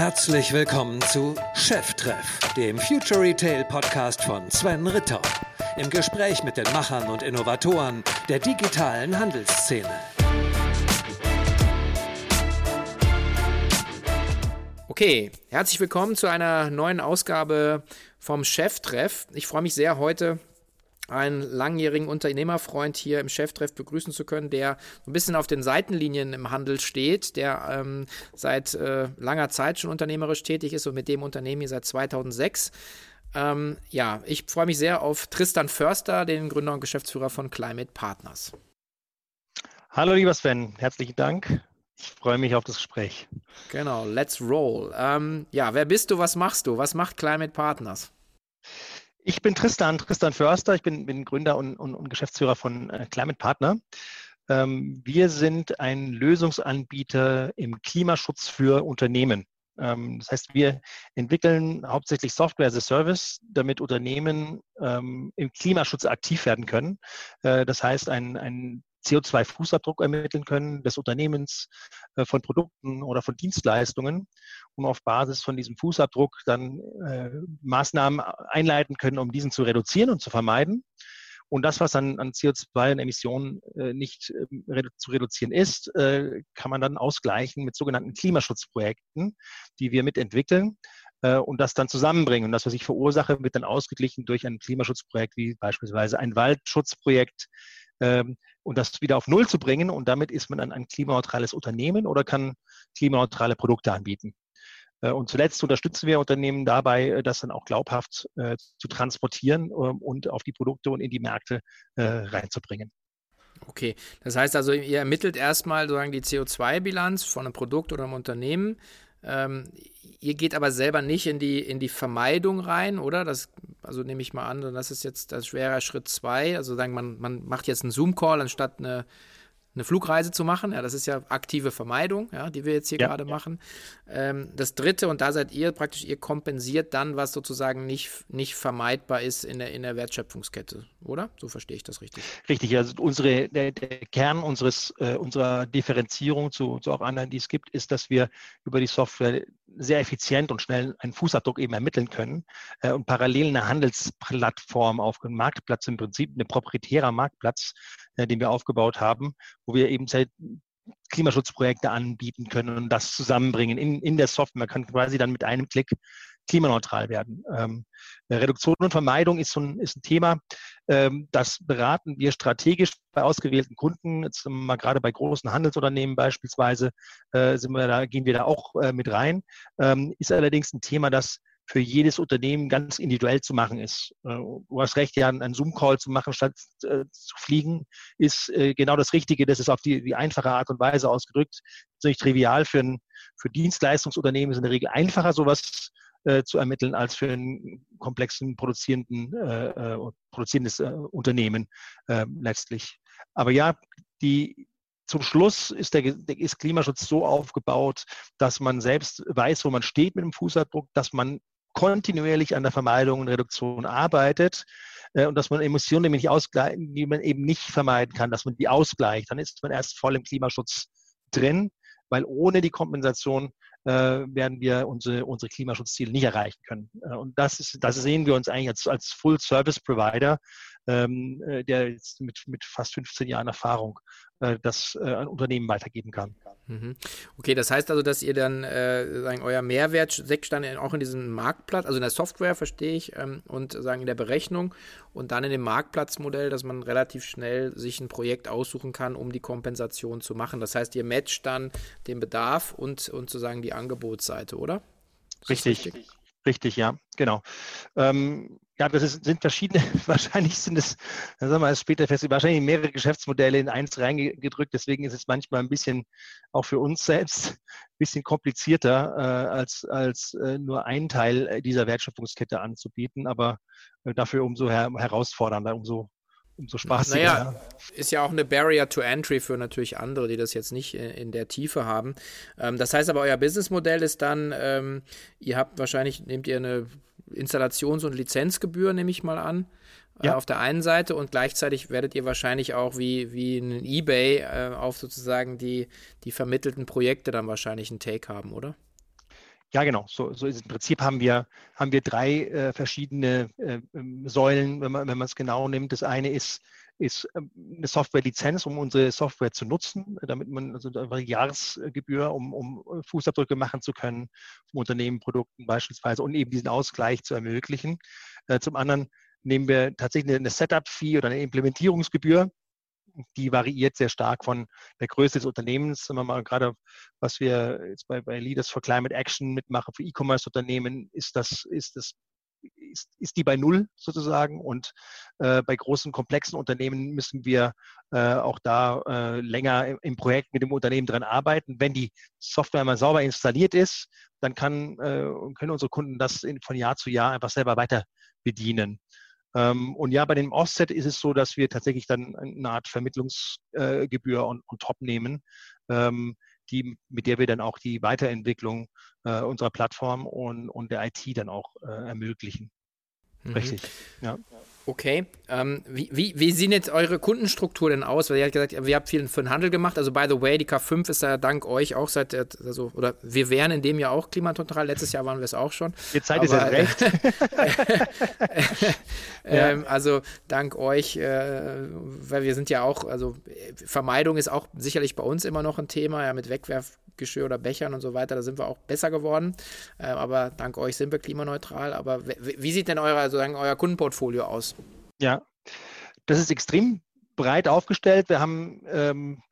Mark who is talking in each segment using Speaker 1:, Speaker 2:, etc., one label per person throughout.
Speaker 1: Herzlich willkommen zu Cheftreff, dem Future Retail Podcast von Sven Ritter. Im Gespräch mit den Machern und Innovatoren der digitalen Handelsszene.
Speaker 2: Okay, herzlich willkommen zu einer neuen Ausgabe vom Cheftreff. Ich freue mich sehr, heute einen langjährigen Unternehmerfreund hier im Cheftreff begrüßen zu können, der ein bisschen auf den Seitenlinien im Handel steht, der ähm, seit äh, langer Zeit schon unternehmerisch tätig ist und mit dem Unternehmen hier seit 2006. Ähm, ja, ich freue mich sehr auf Tristan Förster, den Gründer und Geschäftsführer von Climate Partners.
Speaker 3: Hallo lieber Sven, herzlichen Dank. Ich freue mich auf das Gespräch.
Speaker 2: Genau, let's roll. Ähm, ja, wer bist du, was machst du? Was macht Climate Partners?
Speaker 3: Ich bin Tristan, Tristan Förster. Ich bin, bin Gründer und, und, und, Geschäftsführer von äh, Climate Partner. Ähm, wir sind ein Lösungsanbieter im Klimaschutz für Unternehmen. Ähm, das heißt, wir entwickeln hauptsächlich Software as a Service, damit Unternehmen ähm, im Klimaschutz aktiv werden können. Äh, das heißt, ein, ein CO2-Fußabdruck ermitteln können des Unternehmens, äh, von Produkten oder von Dienstleistungen, um auf Basis von diesem Fußabdruck dann äh, Maßnahmen einleiten können, um diesen zu reduzieren und zu vermeiden. Und das, was an, an CO2 und Emissionen äh, nicht äh, redu zu reduzieren ist, äh, kann man dann ausgleichen mit sogenannten Klimaschutzprojekten, die wir mitentwickeln äh, und das dann zusammenbringen. Und das, was ich verursache, wird dann ausgeglichen durch ein Klimaschutzprojekt wie beispielsweise ein Waldschutzprojekt, ähm, und das wieder auf Null zu bringen. Und damit ist man dann ein klimaneutrales Unternehmen oder kann klimaneutrale Produkte anbieten. Äh, und zuletzt unterstützen wir Unternehmen dabei, äh, das dann auch glaubhaft äh, zu transportieren ähm, und auf die Produkte und in die Märkte äh, reinzubringen.
Speaker 2: Okay, das heißt also, ihr ermittelt erstmal sozusagen die CO2-Bilanz von einem Produkt oder einem Unternehmen, ähm, ihr geht aber selber nicht in die, in die Vermeidung rein, oder? Das, also nehme ich mal an, das ist jetzt das schwere Schritt zwei. Also sagen, man, man macht jetzt einen Zoom-Call anstatt eine, eine Flugreise zu machen. Ja, das ist ja aktive Vermeidung, ja, die wir jetzt hier ja, gerade ja. machen. Ähm, das dritte, und da seid ihr praktisch, ihr kompensiert dann, was sozusagen nicht, nicht vermeidbar ist in der, in der Wertschöpfungskette, oder? So verstehe ich das richtig.
Speaker 3: Richtig, also unsere, der, der Kern unseres, äh, unserer Differenzierung zu, zu auch anderen, die es gibt, ist, dass wir über die Software sehr effizient und schnell einen Fußabdruck eben ermitteln können äh, und parallel eine Handelsplattform auf einem Marktplatz im Prinzip, ein proprietärer Marktplatz, äh, den wir aufgebaut haben, wo wir eben seit Klimaschutzprojekte anbieten können und das zusammenbringen in, in der Software. Man kann quasi dann mit einem Klick klimaneutral werden. Ähm, Reduktion und Vermeidung ist, so ein, ist ein Thema, ähm, das beraten wir strategisch bei ausgewählten Kunden. Jetzt mal gerade bei großen Handelsunternehmen beispielsweise äh, sind wir da, gehen wir da auch äh, mit rein. Ähm, ist allerdings ein Thema, das für jedes Unternehmen ganz individuell zu machen ist. Äh, du hast recht, ja, einen Zoom-Call zu machen, statt äh, zu fliegen, ist äh, genau das Richtige. Das ist auf die, die einfache Art und Weise ausgedrückt. Das ist nicht trivial. Für, ein, für Dienstleistungsunternehmen ist in der Regel einfacher, sowas äh, zu ermitteln, als für einen komplexen produzierenden, äh, produzierendes äh, Unternehmen letztlich. Aber ja, die, zum Schluss ist der ist Klimaschutz so aufgebaut, dass man selbst weiß, wo man steht mit dem Fußabdruck, dass man kontinuierlich an der Vermeidung und Reduktion arbeitet äh, und dass man Emissionen ausgleichen, die man eben nicht vermeiden kann, dass man die ausgleicht, dann ist man erst voll im Klimaschutz drin, weil ohne die Kompensation äh, werden wir unsere, unsere Klimaschutzziele nicht erreichen können. Äh, und das, ist, das sehen wir uns eigentlich als, als Full-Service-Provider, ähm, äh, der jetzt mit, mit fast 15 Jahren Erfahrung äh, das äh, an Unternehmen weitergeben kann.
Speaker 2: Mhm. Okay, das heißt also, dass ihr dann äh, sagen, euer Mehrwert steckt dann auch in diesem Marktplatz, also in der Software, verstehe ich, ähm, und sagen in der Berechnung und dann in dem Marktplatzmodell, dass man relativ schnell sich ein Projekt aussuchen kann, um die Kompensation zu machen. Das heißt, ihr matcht dann den Bedarf und, und sozusagen die Angebotsseite, oder?
Speaker 3: Richtig. richtig. Richtig, ja, genau. Ähm, ja, das ist, sind verschiedene, wahrscheinlich sind es, sagen wir es später fest, wahrscheinlich mehrere Geschäftsmodelle in eins reingedrückt. Deswegen ist es manchmal ein bisschen, auch für uns selbst, ein bisschen komplizierter, äh, als, als äh, nur ein Teil dieser Wertschöpfungskette anzubieten, aber äh, dafür umso her herausfordernder, umso umso spaßiger.
Speaker 2: Naja, ist ja auch eine Barrier to Entry für natürlich andere, die das jetzt nicht in, in der Tiefe haben. Ähm, das heißt aber, euer Businessmodell ist dann, ähm, ihr habt wahrscheinlich, nehmt ihr eine Installations- und Lizenzgebühr, nehme ich mal an. Äh, ja. auf der einen Seite und gleichzeitig werdet ihr wahrscheinlich auch wie, wie ein Ebay äh, auf sozusagen die, die vermittelten Projekte dann wahrscheinlich einen Take haben, oder?
Speaker 3: Ja, genau. So, so ist. Im Prinzip haben wir, haben wir drei äh, verschiedene äh, ähm, Säulen, wenn man, wenn man es genau nimmt. Das eine ist, ist ähm, eine Softwarelizenz, um unsere Software zu nutzen, damit man also einfach Jahresgebühr, um, um Fußabdrücke machen zu können, vom Unternehmen, Produkten beispielsweise und eben diesen Ausgleich zu ermöglichen. Äh, zum anderen nehmen wir tatsächlich eine Setup-Fee oder eine Implementierungsgebühr, die variiert sehr stark von der Größe des Unternehmens. Wenn man mal gerade, was wir jetzt bei, bei Leaders for Climate Action mitmachen für E-Commerce-Unternehmen, ist das, ist das ist, ist die bei Null sozusagen. Und äh, bei großen, komplexen Unternehmen müssen wir äh, auch da äh, länger im, im, Projekt mit dem Unternehmen dran arbeiten. Wenn die Software mal sauber installiert ist, dann kann, äh, können unsere Kunden das in, von Jahr zu Jahr einfach selber weiter bedienen. Ähm, und ja, bei dem Offset ist es so, dass wir tatsächlich dann eine Art Vermittlungsgebühr on, on top nehmen, ähm, die, mit der wir dann auch die Weiterentwicklung äh, unserer Plattform und, und der IT dann auch äh, ermöglichen.
Speaker 2: Mhm. Richtig, ja. Okay. Ähm, wie, wie, wie sieht jetzt eure Kundenstruktur denn aus? Weil ihr habt gesagt, wir habt viel für den Handel gemacht. Also, by the way, die K5 ist ja dank euch auch seit, also, oder wir wären in dem Jahr auch klimaneutral. Letztes Jahr waren wir es auch schon.
Speaker 3: Jetzt seid ihr recht.
Speaker 2: ähm, also, dank euch, äh, weil wir sind ja auch, also, Vermeidung ist auch sicherlich bei uns immer noch ein Thema, ja, mit Wegwerfgeschirr oder Bechern und so weiter. Da sind wir auch besser geworden. Äh, aber dank euch sind wir klimaneutral. Aber wie sieht denn euer, sozusagen, euer Kundenportfolio aus?
Speaker 3: Ja, das ist extrem breit aufgestellt. Wir haben, ähm,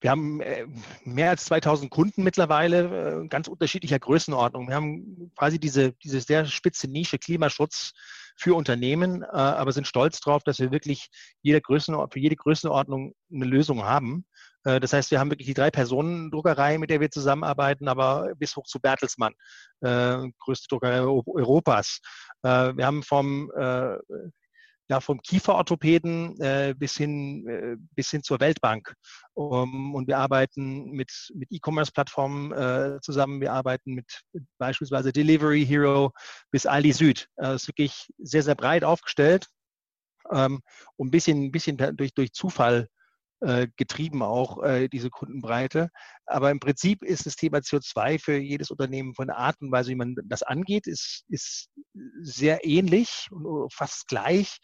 Speaker 3: wir haben äh, mehr als 2000 Kunden mittlerweile, äh, ganz unterschiedlicher Größenordnung. Wir haben quasi diese, diese sehr spitze Nische Klimaschutz für Unternehmen, äh, aber sind stolz darauf, dass wir wirklich jede Größenordnung, für jede Größenordnung eine Lösung haben. Äh, das heißt, wir haben wirklich die drei Personen-Druckerei, mit der wir zusammenarbeiten, aber bis hoch zu Bertelsmann, größte Druckerei Europas. Wir haben vom ja, vom Kieferorthopäden äh, bis, hin, äh, bis hin zur Weltbank. Um, und wir arbeiten mit, mit E-Commerce-Plattformen äh, zusammen. Wir arbeiten mit beispielsweise Delivery Hero bis Aldi Süd. Das ist wirklich sehr, sehr breit aufgestellt ähm, und ein bisschen, bisschen durch, durch Zufall getrieben auch äh, diese Kundenbreite. Aber im Prinzip ist das Thema CO2 für jedes Unternehmen von Art und Weise, wie man das angeht, ist, ist sehr ähnlich und fast gleich.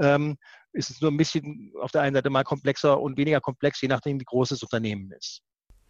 Speaker 3: Ähm, ist es nur ein bisschen auf der einen Seite mal komplexer und weniger komplex, je nachdem, wie groß das Unternehmen ist.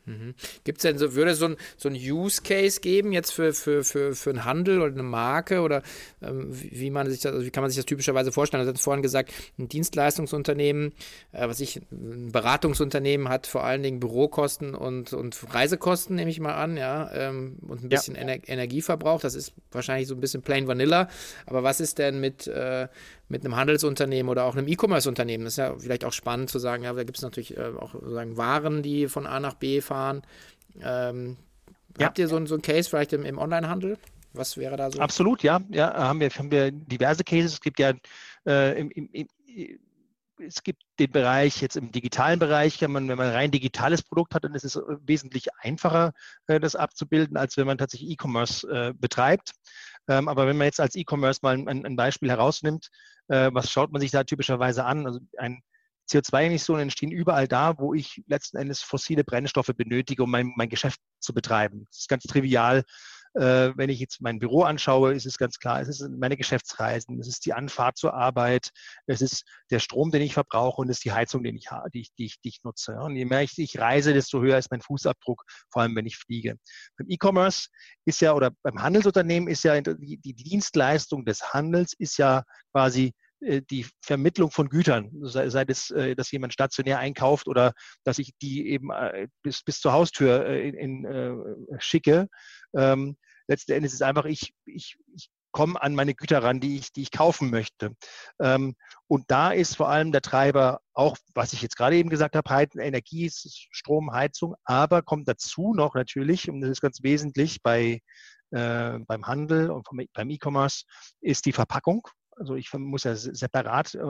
Speaker 2: Mhm. Gibt es denn so, würde es so ein, so ein Use Case geben jetzt für, für, für, für einen Handel oder eine Marke oder ähm, wie, man sich das, also wie kann man sich das typischerweise vorstellen? Also, du hast vorhin gesagt, ein Dienstleistungsunternehmen, äh, was ich, ein Beratungsunternehmen hat vor allen Dingen Bürokosten und, und Reisekosten, nehme ich mal an, ja, ähm, und ein bisschen ja. Ener Energieverbrauch. Das ist wahrscheinlich so ein bisschen plain vanilla. Aber was ist denn mit, äh, mit einem Handelsunternehmen oder auch einem E-Commerce-Unternehmen. Das ist ja vielleicht auch spannend zu sagen, ja, da gibt es natürlich äh, auch sozusagen Waren, die von A nach B fahren. Ähm, ja. Habt ihr so, so einen Case vielleicht im, im Onlinehandel? Was wäre da so?
Speaker 3: Absolut, ja. ja haben, wir, haben wir diverse Cases. Es gibt ja äh, im, im, im, es gibt den Bereich jetzt im digitalen Bereich, wenn man, wenn man rein digitales Produkt hat, dann ist es äh, wesentlich einfacher, äh, das abzubilden, als wenn man tatsächlich E-Commerce äh, betreibt. Ähm, aber wenn man jetzt als E-Commerce mal ein, ein, Beispiel herausnimmt, was schaut man sich da typischerweise an? Also ein CO2-Emissionen entstehen überall da, wo ich letzten Endes fossile Brennstoffe benötige, um mein, mein Geschäft zu betreiben. Das ist ganz trivial. Äh, wenn ich jetzt mein Büro anschaue, ist es ganz klar, es ist meine Geschäftsreisen, es ist die Anfahrt zur Arbeit, es ist der Strom, den ich verbrauche und es ist die Heizung, den ich, die ich, die ich, die ich nutze. Und je mehr ich, ich reise, desto höher ist mein Fußabdruck, vor allem wenn ich fliege. Beim E-Commerce ist ja, oder beim Handelsunternehmen ist ja die, die Dienstleistung des Handels ist ja quasi äh, die Vermittlung von Gütern, sei, es, äh, dass jemand stationär einkauft oder dass ich die eben bis, bis zur Haustür in, in, schicke. Ähm, letzten Endes ist es einfach, ich, ich, ich komme an meine Güter ran, die ich, die ich kaufen möchte. Ähm, und da ist vor allem der Treiber auch, was ich jetzt gerade eben gesagt habe, Energie, Strom, Heizung, aber kommt dazu noch natürlich, und das ist ganz wesentlich bei, äh, beim Handel und vom, beim E-Commerce, ist die Verpackung. Also ich muss ja separat äh,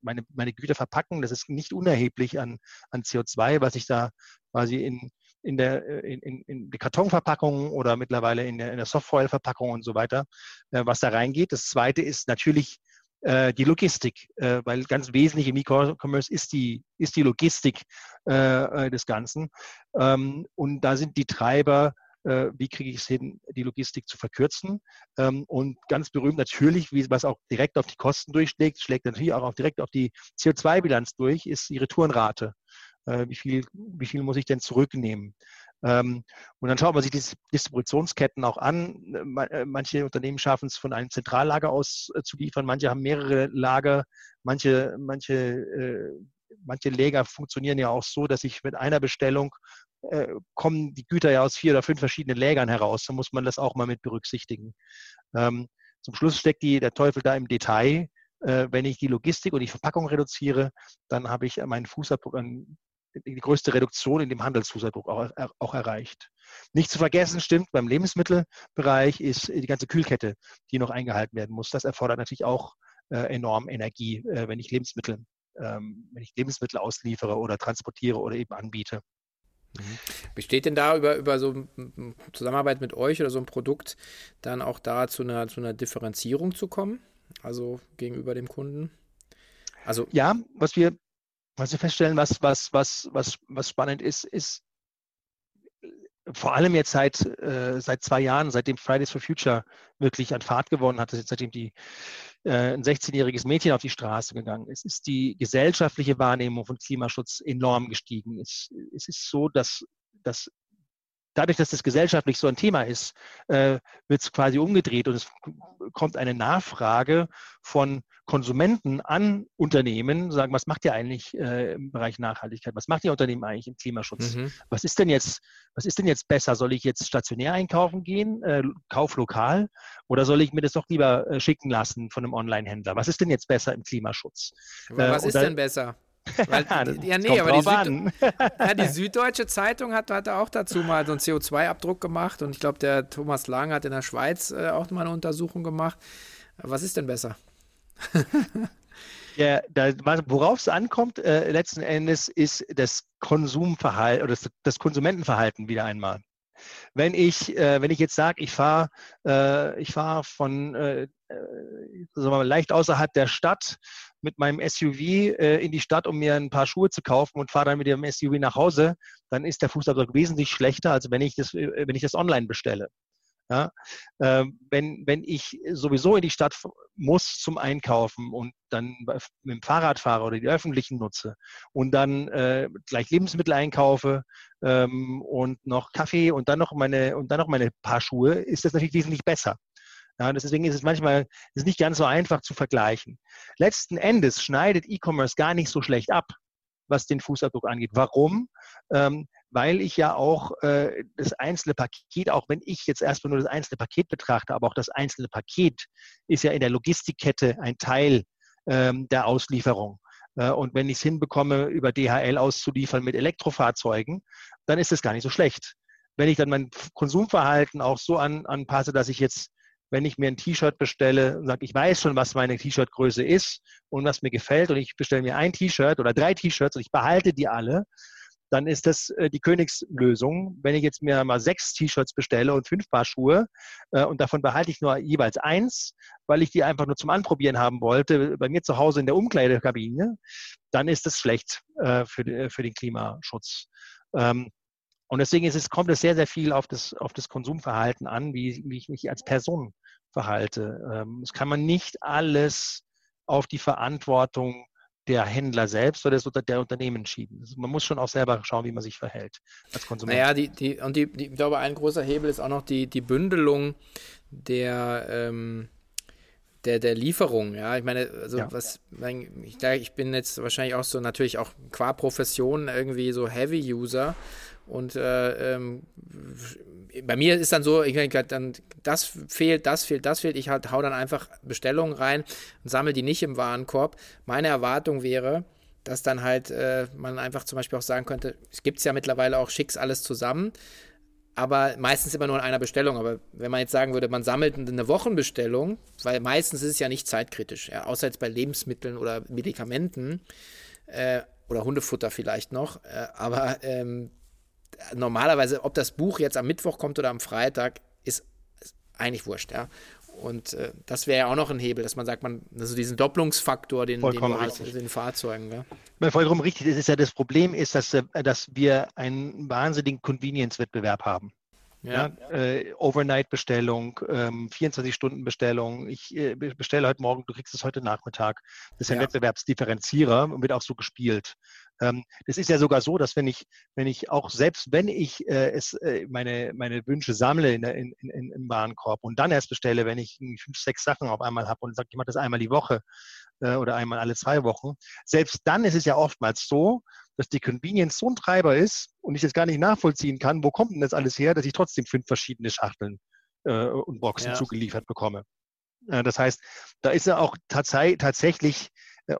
Speaker 3: meine, meine Güter verpacken. Das ist nicht unerheblich an, an CO2, was ich da quasi in, in der äh, in, in die Kartonverpackung oder mittlerweile in der, in der Softfoil-Verpackung und so weiter, äh, was da reingeht. Das zweite ist natürlich äh, die Logistik, äh, weil ganz wesentlich im E-Commerce ist die, ist die Logistik äh, äh, des Ganzen. Ähm, und da sind die Treiber wie kriege ich es hin, die Logistik zu verkürzen. Ähm, und ganz berühmt natürlich, wie, was auch direkt auf die Kosten durchschlägt, schlägt natürlich auch direkt auf die CO2-Bilanz durch, ist die Retourenrate. Äh, wie, viel, wie viel muss ich denn zurücknehmen? Ähm, und dann schaut man sich die Distributionsketten auch an. Äh, manche Unternehmen schaffen es von einem Zentrallager aus äh, zu liefern, manche haben mehrere Lager, manche, manche, manche Lager funktionieren ja auch so, dass ich mit einer Bestellung kommen die Güter ja aus vier oder fünf verschiedenen Lägern heraus. Da muss man das auch mal mit berücksichtigen. Ähm, zum Schluss steckt die, der Teufel da im Detail. wenn ich die Logistik und die Verpackung reduziere, dann habe ich meinen Fußabdruck an die größte Reduktion in dem Handelsfußabdruck auch, auch, erreicht. Nicht zu vergessen, stimmt, beim Lebensmittelbereich ist die ganze Kühlkette, die noch eingehalten werden muss. Das erfordert natürlich auch äh, enorm Energie, äh, wenn ich Lebensmittel, ähm, wenn ich Lebensmittel ausliefere oder transportiere oder eben anbiete.
Speaker 2: Mhm. Besteht denn da über, über so Zusammenarbeit mit euch oder so ein Produkt dann auch da zu einer, zu einer Differenzierung zu kommen? Also gegenüber dem Kunden?
Speaker 3: Also ja, was wir was wir feststellen, was, was, was, was, was spannend ist, ist vor allem jetzt seit, äh, seit zwei Jahren, seitdem Fridays for Future wirklich an Fahrt gewonnen hat, seitdem die, äh, ein 16-jähriges Mädchen auf die Straße gegangen ist, ist die gesellschaftliche Wahrnehmung von Klimaschutz enorm gestiegen. Es, es ist so, dass, dass dadurch, dass das gesellschaftlich so ein Thema ist, äh, wird es quasi umgedreht und es kommt eine Nachfrage von Konsumenten an Unternehmen, sagen, was macht ihr eigentlich äh, im Bereich Nachhaltigkeit? Was macht ihr Unternehmen eigentlich im Klimaschutz? Mhm. Was ist denn jetzt, was ist denn jetzt besser? Soll ich jetzt stationär einkaufen gehen, äh, kauf lokal, oder soll ich mir das doch lieber äh, schicken lassen von einem Online-Händler? Was ist denn jetzt besser im Klimaschutz?
Speaker 2: was äh, ist denn besser? Weil, ja, nee, aber die, Süd ja, die, Süddeutsche Zeitung hat, hat auch dazu mal so einen CO2-Abdruck gemacht und ich glaube, der Thomas Lang hat in der Schweiz äh, auch mal eine Untersuchung gemacht. Was ist denn besser?
Speaker 3: ja, da, worauf es ankommt, äh, letzten Endes ist das Konsumverhalten oder das, das Konsumentenverhalten wieder einmal. Wenn ich, äh, wenn ich jetzt sage, ich fahre äh, ich fahr von äh, äh leicht außerhalb der Stadt mit meinem SUV äh, in die Stadt, um mir ein paar Schuhe zu kaufen und fahre dann mit dem SUV nach Hause, dann ist der Fußabdruck wesentlich schlechter, als wenn ich das, äh, wenn ich das online bestelle. Ja? Äh, wenn, wenn ich sowieso in die Stadt muss zum Einkaufen und dann mit dem Fahrrad fahre oder die öffentlichen nutze und dann äh, gleich Lebensmittel einkaufe ähm, und noch Kaffee und dann noch meine und dann noch meine Paar Schuhe, ist das natürlich wesentlich besser. Ja, deswegen ist es manchmal ist nicht ganz so einfach zu vergleichen. Letzten Endes schneidet E-Commerce gar nicht so schlecht ab, was den Fußabdruck angeht. Warum? Ähm, weil ich ja auch äh, das einzelne Paket, auch wenn ich jetzt erstmal nur das einzelne Paket betrachte, aber auch das einzelne Paket ist ja in der Logistikkette ein Teil ähm, der Auslieferung. Äh, und wenn ich es hinbekomme, über DHL auszuliefern mit Elektrofahrzeugen, dann ist das gar nicht so schlecht. Wenn ich dann mein Konsumverhalten auch so an, anpasse, dass ich jetzt wenn ich mir ein T-Shirt bestelle und sage, ich weiß schon, was meine T-Shirt-Größe ist und was mir gefällt und ich bestelle mir ein T-Shirt oder drei T-Shirts und ich behalte die alle, dann ist das äh, die Königslösung. Wenn ich jetzt mir mal sechs T-Shirts bestelle und fünf Paar Schuhe äh, und davon behalte ich nur jeweils eins, weil ich die einfach nur zum Anprobieren haben wollte, bei mir zu Hause in der Umkleidekabine, dann ist das schlecht äh, für, den Klimaschutz. Ähm, und deswegen ist es, kommt es sehr, sehr viel auf das, auf das Konsumverhalten an, wie, wie ich mich als Person verhalte. Ähm, das kann man nicht alles auf die Verantwortung der Händler selbst oder der Unternehmen schieben. Also man muss schon auch selber schauen, wie man sich verhält
Speaker 2: als Konsument. Naja, die, die, und die, die, ich glaube, ein großer Hebel ist auch noch die, die Bündelung der, ähm, der, der Lieferung. Ja, ich meine, also ja. was, ich, ich bin jetzt wahrscheinlich auch so natürlich auch qua Profession irgendwie so Heavy-User und äh, ähm, bei mir ist dann so, ich dann das fehlt, das fehlt, das fehlt. Ich halt, hau dann einfach Bestellungen rein und sammle die nicht im Warenkorb. Meine Erwartung wäre, dass dann halt äh, man einfach zum Beispiel auch sagen könnte, es gibt ja mittlerweile auch schicks alles zusammen, aber meistens immer nur in einer Bestellung. Aber wenn man jetzt sagen würde, man sammelt eine Wochenbestellung, weil meistens ist es ja nicht zeitkritisch, ja, außer jetzt bei Lebensmitteln oder Medikamenten äh, oder Hundefutter vielleicht noch, äh, aber ähm, normalerweise, ob das Buch jetzt am Mittwoch kommt oder am Freitag, ist, ist eigentlich wurscht, ja. Und äh, das wäre ja auch noch ein Hebel, dass man sagt, man, also diesen Doppelungsfaktor, den, den den Fahrzeugen.
Speaker 3: Ja? Vollkommen richtig. Das ist ja das Problem ist, dass, äh, dass wir einen wahnsinnigen Convenience-Wettbewerb haben. Ja. ja äh, Overnight-Bestellung, ähm, 24-Stunden-Bestellung. Ich äh, bestelle heute Morgen, du kriegst es heute Nachmittag. Das ist ein ja. Wettbewerbsdifferenzierer und wird auch so gespielt. Ähm, das ist ja sogar so, dass wenn ich, wenn ich auch selbst wenn ich äh, es, äh, meine, meine Wünsche sammle in, in, in, im Warenkorb und dann erst bestelle, wenn ich fünf, sechs Sachen auf einmal habe und sage, ich mache das einmal die Woche äh, oder einmal alle zwei Wochen, selbst dann ist es ja oftmals so, dass die Convenience so ein Treiber ist und ich das gar nicht nachvollziehen kann, wo kommt denn das alles her, dass ich trotzdem fünf verschiedene Schachteln und Boxen ja. zugeliefert bekomme. Das heißt, da ist ja auch tats tatsächlich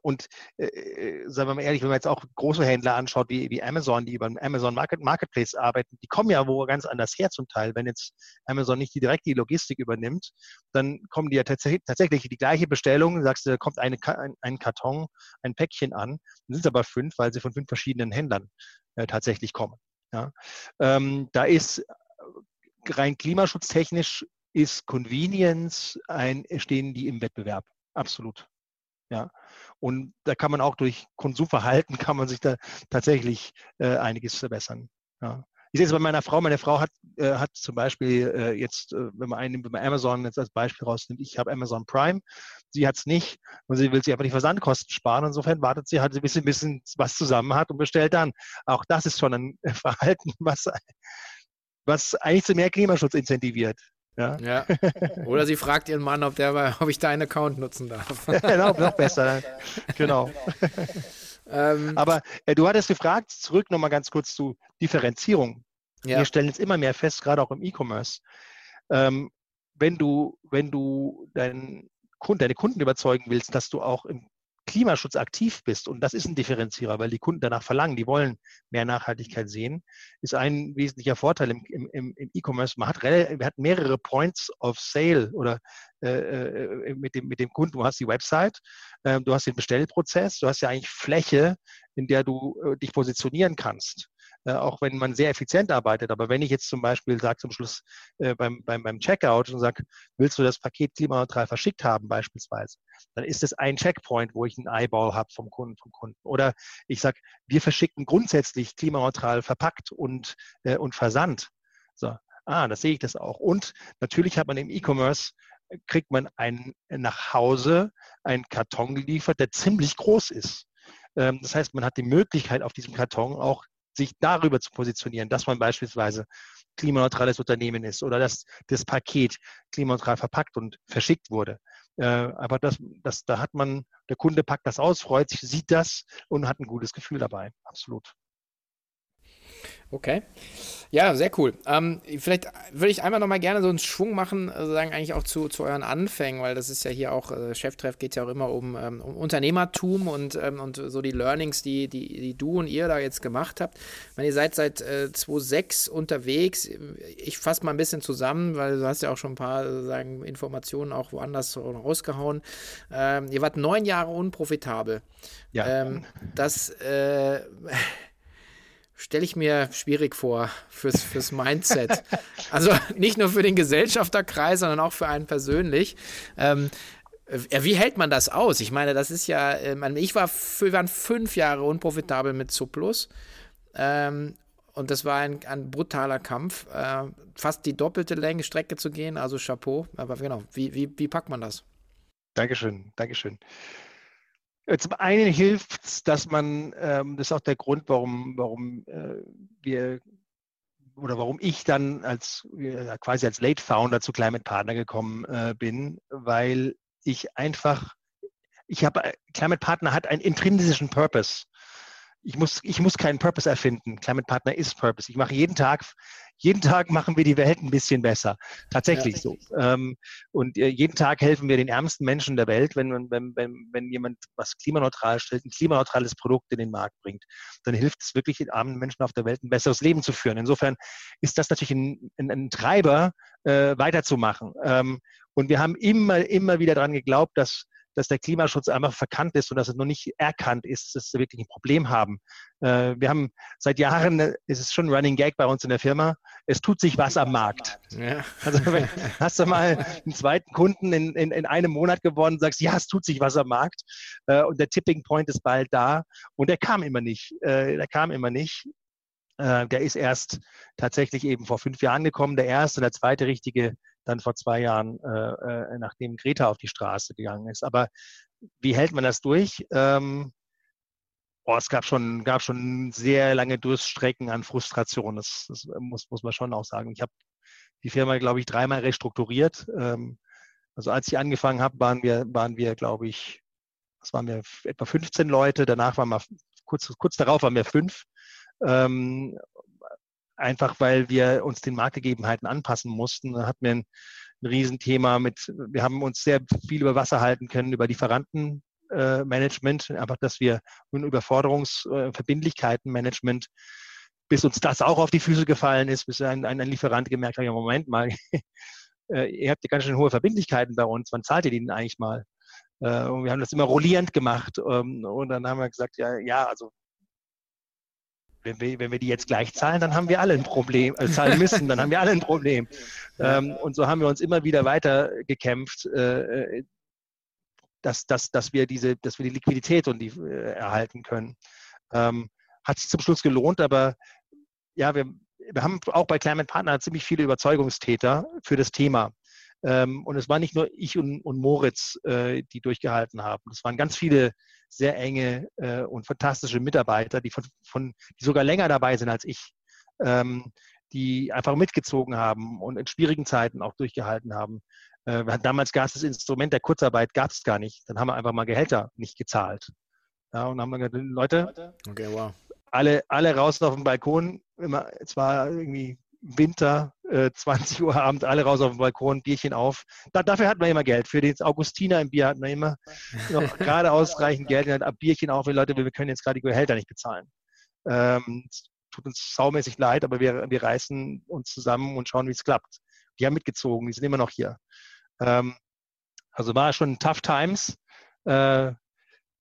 Speaker 3: und äh, äh, sagen wir mal ehrlich, wenn man jetzt auch große Händler anschaut, wie, wie Amazon, die über Amazon Market, Marketplace arbeiten, die kommen ja wo ganz anders her zum Teil. Wenn jetzt Amazon nicht direkt die Logistik übernimmt, dann kommen die ja tatsächlich, tatsächlich die gleiche Bestellung, sagst du, da kommt eine, ein, ein Karton, ein Päckchen an, dann sind es aber fünf, weil sie von fünf verschiedenen Händlern äh, tatsächlich kommen. Ja? Ähm, da ist rein klimaschutztechnisch ist Convenience ein, stehen die im Wettbewerb. Absolut. Ja. Und da kann man auch durch Konsumverhalten kann man sich da tatsächlich äh, einiges verbessern. Ja. Ich sehe es bei meiner Frau. Meine Frau hat, äh, hat zum Beispiel äh, jetzt, äh, wenn man einen, wenn man Amazon jetzt als Beispiel rausnimmt, ich habe Amazon Prime, sie hat es nicht und sie will sich einfach die Versandkosten sparen. Insofern wartet sie halt, ein bisschen was zusammen hat und bestellt dann. Auch das ist schon ein Verhalten, was, was eigentlich zu mehr Klimaschutz incentiviert. Ja.
Speaker 2: ja. Oder sie fragt ihren Mann, ob, der, ob ich deinen Account nutzen darf.
Speaker 3: genau, noch besser. Genau. Ähm, Aber äh, du hattest gefragt, zurück nochmal ganz kurz zu Differenzierung. Ja. Wir stellen jetzt immer mehr fest, gerade auch im E-Commerce. Ähm, wenn du, wenn du deinen Kunden, deine Kunden überzeugen willst, dass du auch im Klimaschutz aktiv bist, und das ist ein Differenzierer, weil die Kunden danach verlangen, die wollen mehr Nachhaltigkeit sehen, ist ein wesentlicher Vorteil im, im, im E-Commerce. Man hat, hat mehrere Points of Sale oder äh, äh, mit, dem, mit dem Kunden. Du hast die Website, äh, du hast den Bestellprozess, du hast ja eigentlich Fläche, in der du äh, dich positionieren kannst. Äh, auch wenn man sehr effizient arbeitet. Aber wenn ich jetzt zum Beispiel sage zum Schluss äh, beim, beim, beim Checkout und sage, willst du das Paket klimaneutral verschickt haben beispielsweise, dann ist es ein Checkpoint, wo ich einen Eyeball habe vom Kunden, vom Kunden. Oder ich sage, wir verschicken grundsätzlich klimaneutral verpackt und, äh, und versandt. So, ah, das sehe ich das auch. Und natürlich hat man im E-Commerce kriegt man ein, nach Hause einen Karton geliefert, der ziemlich groß ist. Ähm, das heißt, man hat die Möglichkeit, auf diesem Karton auch sich darüber zu positionieren, dass man beispielsweise klimaneutrales Unternehmen ist oder dass das Paket klimaneutral verpackt und verschickt wurde. Äh, aber das, das, da hat man, der Kunde packt das aus, freut sich, sieht das und hat ein gutes Gefühl dabei. Absolut.
Speaker 2: Okay. Ja, sehr cool. Ähm, vielleicht würde ich einmal noch mal gerne so einen Schwung machen, äh, sagen eigentlich auch zu, zu euren Anfängen, weil das ist ja hier auch, äh, Cheftreff geht ja auch immer um, ähm, um Unternehmertum und, ähm, und so die Learnings, die, die, die du und ihr da jetzt gemacht habt. Ich meine, ihr seid seit äh, 2006 unterwegs. Ich fasse mal ein bisschen zusammen, weil du hast ja auch schon ein paar sagen, Informationen auch woanders rausgehauen. Ähm, ihr wart neun Jahre unprofitabel. Ja. Ähm, das äh, stelle ich mir schwierig vor fürs, fürs Mindset. also nicht nur für den Gesellschafterkreis, sondern auch für einen persönlich. Ähm, äh, wie hält man das aus? Ich meine, das ist ja, ähm, ich war, wir waren fünf Jahre unprofitabel mit Zuplus. Ähm, und das war ein, ein brutaler Kampf, äh, fast die doppelte Länge Strecke zu gehen, also Chapeau. Aber genau, wie, wie, wie packt man das?
Speaker 3: Dankeschön, Dankeschön. Äh, zum einen hilft es, dass man, ähm, das ist auch der Grund, warum, warum äh, wir oder warum ich dann als äh, quasi als Late Founder zu Climate Partner gekommen äh, bin, weil ich einfach, ich habe, Climate Partner hat einen intrinsischen Purpose ich muss, ich muss keinen Purpose erfinden. Climate Partner ist Purpose. Ich mache jeden Tag, jeden Tag machen wir die Welt ein bisschen besser. Tatsächlich ja. so. Ähm, und äh, jeden Tag helfen wir den ärmsten Menschen der Welt, wenn, wenn, wenn, wenn jemand was klimaneutral stellt, ein klimaneutrales Produkt in den Markt bringt, dann hilft es wirklich den armen Menschen auf der Welt ein besseres Leben zu führen. Insofern ist das natürlich ein, ein, ein Treiber, äh, weiterzumachen. Ähm, und wir haben immer, immer wieder daran geglaubt, dass dass der Klimaschutz einfach verkannt ist und dass es noch nicht erkannt ist, dass wir wirklich ein Problem haben. Äh, wir haben seit Jahren, äh, es ist schon ein Running Gag bei uns in der Firma, es tut sich was am Markt. Ja. Also wenn, hast du mal einen zweiten Kunden in, in, in einem Monat gewonnen, sagst, ja, es tut sich was am Markt äh, und der Tipping Point ist bald da und der kam immer nicht. Der kam immer nicht. Der ist erst tatsächlich eben vor fünf Jahren gekommen, der erste, der zweite richtige dann vor zwei Jahren, äh, äh, nachdem Greta auf die Straße gegangen ist. Aber wie hält man das durch? Ähm, oh, es gab schon, gab schon sehr lange Durststrecken an Frustration. Das, das muss, muss man schon auch sagen. Ich habe die Firma, glaube ich, dreimal restrukturiert. Ähm, also als ich angefangen habe, waren wir, waren wir, glaube ich, was waren wir, etwa 15 Leute. Danach waren wir, kurz, kurz darauf waren wir fünf. Ähm, einfach weil wir uns den Marktgegebenheiten anpassen mussten. Da hatten wir ein, ein Riesenthema mit, wir haben uns sehr viel über Wasser halten können, über Lieferantenmanagement, äh, einfach, dass wir nun Überforderungsverbindlichkeitenmanagement, äh, bis uns das auch auf die Füße gefallen ist, bis ein, ein, ein Lieferant gemerkt hat, ja, Moment mal, äh, ihr habt ja ganz schön hohe Verbindlichkeiten bei uns, wann zahlt ihr die denn eigentlich mal? Äh, und wir haben das immer rollierend gemacht. Ähm, und dann haben wir gesagt, ja, ja, also wenn wir, wenn wir die jetzt gleich zahlen, dann haben wir alle ein Problem, äh, zahlen müssen, dann haben wir alle ein Problem. Ähm, und so haben wir uns immer wieder weiter gekämpft, äh, äh, dass, dass, dass, wir diese, dass wir die Liquidität und die äh, erhalten können. Ähm, hat sich zum Schluss gelohnt, aber ja, wir, wir haben auch bei Climate Partner ziemlich viele Überzeugungstäter für das Thema. Ähm, und es waren nicht nur ich und, und Moritz, äh, die durchgehalten haben. Es waren ganz viele sehr enge äh, und fantastische Mitarbeiter, die, von, von, die sogar länger dabei sind als ich, ähm, die einfach mitgezogen haben und in schwierigen Zeiten auch durchgehalten haben. Äh, damals gab es das Instrument der Kurzarbeit, gab es gar nicht. Dann haben wir einfach mal Gehälter nicht gezahlt. Ja, und haben dann gesagt, Leute, okay, wow. alle, alle raus auf den Balkon. Immer, es war irgendwie Winter, äh, 20 Uhr Abend, alle raus auf den Balkon, Bierchen auf. Da, dafür hat man immer Geld. Für den Augustiner im Bier hat man immer noch gerade ausreichend Geld. Ab Bierchen auf, Leute, wir können jetzt gerade die Gehälter nicht bezahlen. Ähm, tut uns saumäßig leid, aber wir, wir reißen uns zusammen und schauen, wie es klappt. Die haben mitgezogen, die sind immer noch hier. Ähm, also war schon tough times. Äh,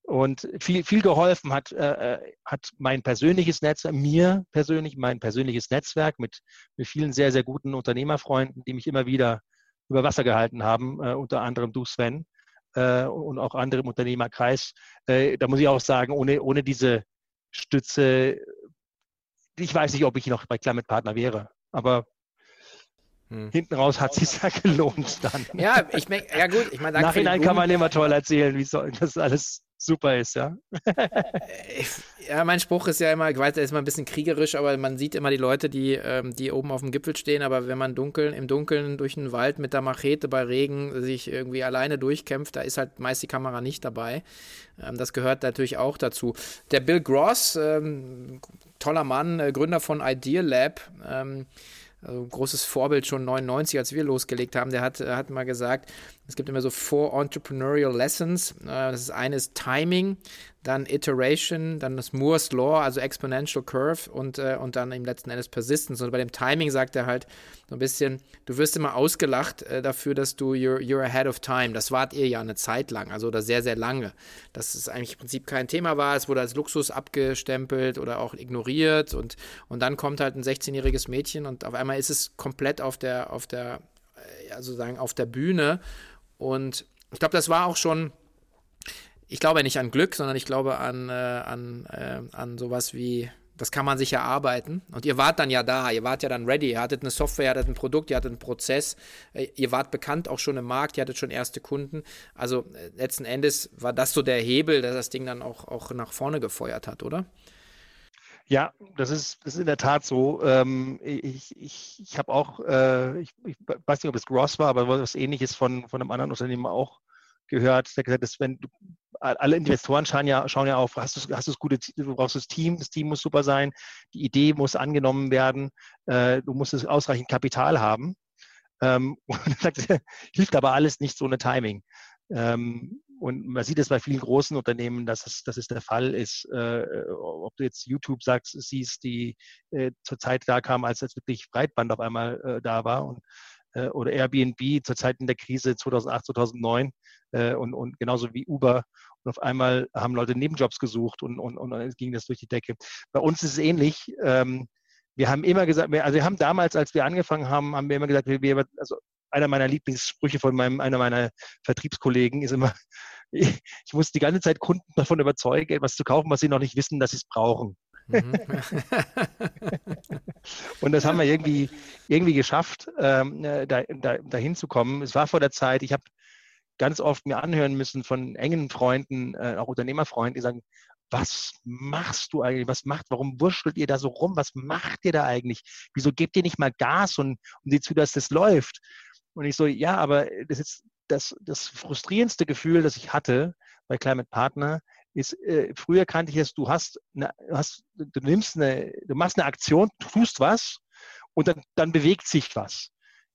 Speaker 3: und viel, viel geholfen hat, äh, äh, hat mein persönliches Netzwerk, mir persönlich, mein persönliches Netzwerk mit, mit vielen sehr, sehr guten Unternehmerfreunden, die mich immer wieder über Wasser gehalten haben, äh, unter anderem du Sven äh, und auch andere im Unternehmerkreis. Äh, da muss ich auch sagen, ohne, ohne diese Stütze, ich weiß nicht, ob ich noch bei Climate Partner wäre, aber hm. Hinten raus hat sich ja gelohnt dann.
Speaker 2: Ja, ich ja gut, ich meine,
Speaker 3: Nachhinein kann man immer toll erzählen, wie so, das alles super ist, ja.
Speaker 2: ja, mein Spruch ist ja immer, ich weiß, der ist mal ein bisschen kriegerisch, aber man sieht immer die Leute, die, ähm, die oben auf dem Gipfel stehen, aber wenn man dunkeln, im Dunkeln durch den Wald mit der Machete bei Regen sich irgendwie alleine durchkämpft, da ist halt meist die Kamera nicht dabei. Ähm, das gehört natürlich auch dazu. Der Bill Gross, ähm, toller Mann, äh, Gründer von Ideal Lab, ähm, also großes Vorbild schon 99, als wir losgelegt haben, der hat, hat mal gesagt, es gibt immer so four entrepreneurial lessons. Äh, das ist eines Timing, dann Iteration, dann das Moore's Law, also Exponential Curve und, äh, und dann im letzten Endes Persistence. Und bei dem Timing sagt er halt so ein bisschen, du wirst immer ausgelacht äh, dafür, dass du you're, you're ahead of time. Das wart ihr ja eine Zeit lang, also oder sehr, sehr lange. Dass es eigentlich im Prinzip kein Thema war. Es wurde als Luxus abgestempelt oder auch ignoriert und, und dann kommt halt ein 16-jähriges Mädchen und auf einmal ist es komplett auf der, auf der, also sagen, auf der Bühne und ich glaube, das war auch schon, ich glaube nicht an Glück, sondern ich glaube an, äh, an, äh, an sowas wie, das kann man sich erarbeiten. Und ihr wart dann ja da, ihr wart ja dann ready, ihr hattet eine Software, ihr hattet ein Produkt, ihr hattet einen Prozess, äh, ihr wart bekannt auch schon im Markt, ihr hattet schon erste Kunden. Also äh, letzten Endes war das so der Hebel, der das Ding dann auch, auch nach vorne gefeuert hat, oder?
Speaker 3: Ja, das ist, das ist in der Tat so. Ähm, ich ich, ich habe auch, äh, ich, ich, weiß nicht, ob es Gross war, aber was ähnliches von, von einem anderen Unternehmen auch gehört, der gesagt hat, wenn du, alle Investoren schauen ja, schauen ja auf, hast du, hast du das gute, du brauchst das Team, das Team muss super sein, die Idee muss angenommen werden, äh, du musst ausreichend Kapital haben. Ähm, und sagt, hilft aber alles nicht so eine Timing. Ähm, und man sieht es bei vielen großen Unternehmen, dass es, dass es der Fall ist. Äh, ob du jetzt YouTube sagst, siehst, die äh, zur Zeit da kam, als jetzt wirklich Breitband auf einmal äh, da war und äh, oder Airbnb zur Zeit in der Krise 2008, 2009 äh, und, und genauso wie Uber. Und auf einmal haben Leute Nebenjobs gesucht und, und, und dann ging das durch die Decke. Bei uns ist es ähnlich. Ähm, wir haben immer gesagt, also wir haben damals, als wir angefangen haben, haben wir immer gesagt, wir, also einer meiner Lieblingssprüche von meinem, einer meiner Vertriebskollegen ist immer, ich muss die ganze Zeit Kunden davon überzeugen, etwas zu kaufen, was sie noch nicht wissen, dass sie es brauchen. Mhm. und das haben wir irgendwie, irgendwie geschafft, ähm, äh, da, da, dahin zu kommen. Es war vor der Zeit, ich habe ganz oft mir anhören müssen von engen Freunden, äh, auch Unternehmerfreunden, die sagen, was machst du eigentlich? Was macht, warum wurschtelt ihr da so rum? Was macht ihr da eigentlich? Wieso gebt ihr nicht mal Gas und, und seht zu, dass das läuft? Und ich so, ja, aber das ist das, das frustrierendste Gefühl, das ich hatte bei Climate Partner, ist, äh, früher kannte ich es, du hast, eine, hast, du nimmst eine, du machst eine Aktion, tust was und dann, dann bewegt sich was.